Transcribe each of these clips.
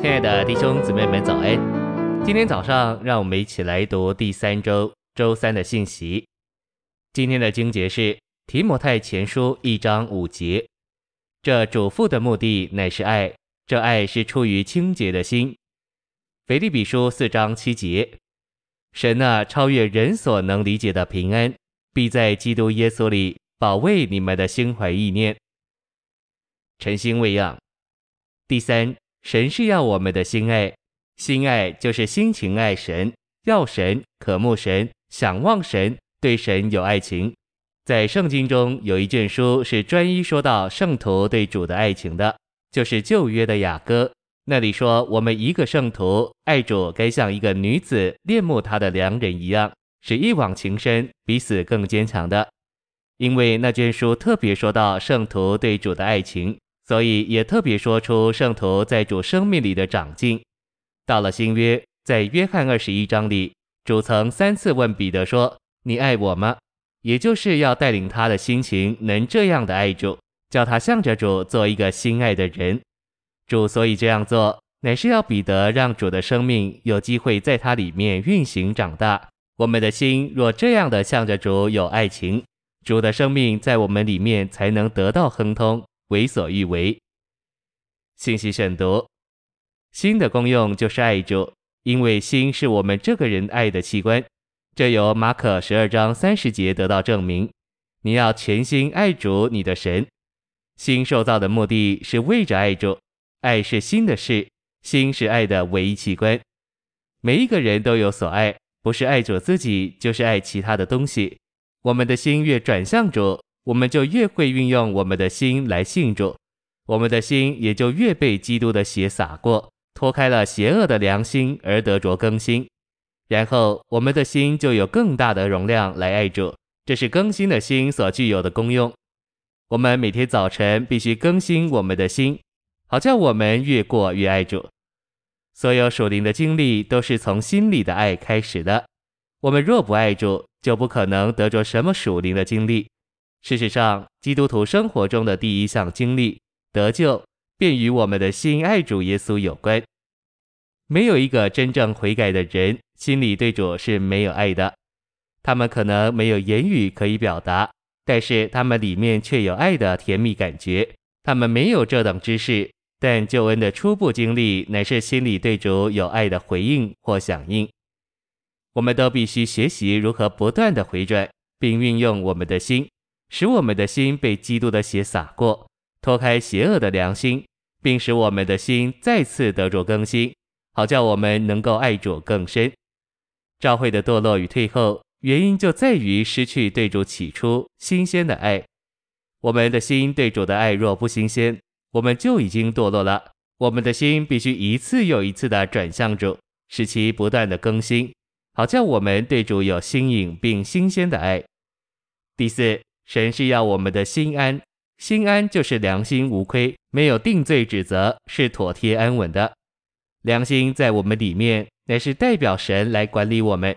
亲爱的弟兄姊妹们，早安！今天早上，让我们一起来读第三周周三的信息。今天的经节是提摩太前书一章五节。这嘱咐的目的乃是爱，这爱是出于清洁的心。腓立比书四章七节。神那超越人所能理解的平安，必在基督耶稣里保卫你们的心怀意念。晨星喂养。第三，神是要我们的心爱，心爱就是心情爱神，要神，渴慕神，想望神，对神有爱情。在圣经中有一卷书是专一说到圣徒对主的爱情的，就是旧约的雅歌。那里说，我们一个圣徒爱主，该像一个女子恋慕她的良人一样，是一往情深，比死更坚强的。因为那卷书特别说到圣徒对主的爱情，所以也特别说出圣徒在主生命里的长进。到了新约，在约翰二十一章里，主曾三次问彼得说：“你爱我吗？”也就是要带领他的心情能这样的爱主，叫他向着主做一个心爱的人。主所以这样做，乃是要彼得让主的生命有机会在他里面运行长大。我们的心若这样的向着主有爱情，主的生命在我们里面才能得到亨通，为所欲为。信息选读：心的功用就是爱主，因为心是我们这个人爱的器官。这由马可十二章三十节得到证明。你要全心爱主你的神。心受造的目的是为着爱主。爱是心的事，心是爱的唯一器官。每一个人都有所爱，不是爱主自己，就是爱其他的东西。我们的心越转向主，我们就越会运用我们的心来信主，我们的心也就越被基督的血洒过，脱开了邪恶的良心而得着更新。然后我们的心就有更大的容量来爱主，这是更新的心所具有的功用。我们每天早晨必须更新我们的心。好叫我们越过越爱主，所有属灵的经历都是从心里的爱开始的。我们若不爱主，就不可能得着什么属灵的经历。事实上，基督徒生活中的第一项经历得救，便与我们的心爱主耶稣有关。没有一个真正悔改的人，心里对主是没有爱的。他们可能没有言语可以表达，但是他们里面却有爱的甜蜜感觉。他们没有这等知识。但救恩的初步经历乃是心里对主有爱的回应或响应。我们都必须学习如何不断地回转，并运用我们的心，使我们的心被基督的血洒过，脱开邪恶的良心，并使我们的心再次得着更新，好叫我们能够爱主更深。教会的堕落与退后，原因就在于失去对主起初新鲜的爱。我们的心对主的爱若不新鲜，我们就已经堕落了。我们的心必须一次又一次地转向主，使其不断的更新，好叫我们对主有新颖并新鲜的爱。第四，神是要我们的心安，心安就是良心无亏，没有定罪指责，是妥帖安稳的。良心在我们里面，乃是代表神来管理我们。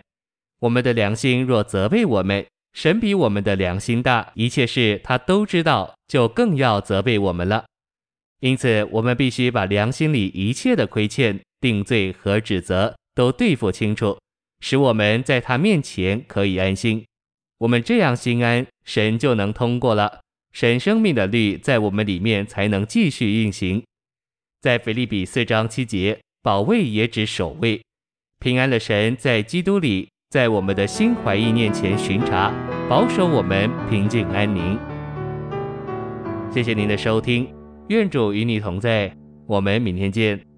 我们的良心若责备我们，神比我们的良心大，一切事他都知道，就更要责备我们了。因此，我们必须把良心里一切的亏欠、定罪和指责都对付清楚，使我们在他面前可以安心。我们这样心安，神就能通过了。神生命的律在我们里面才能继续运行。在腓立比四章七节，保卫也指守卫。平安的神在基督里，在我们的心怀意念前巡查，保守我们平静安宁。谢谢您的收听。愿主与你同在，我们明天见。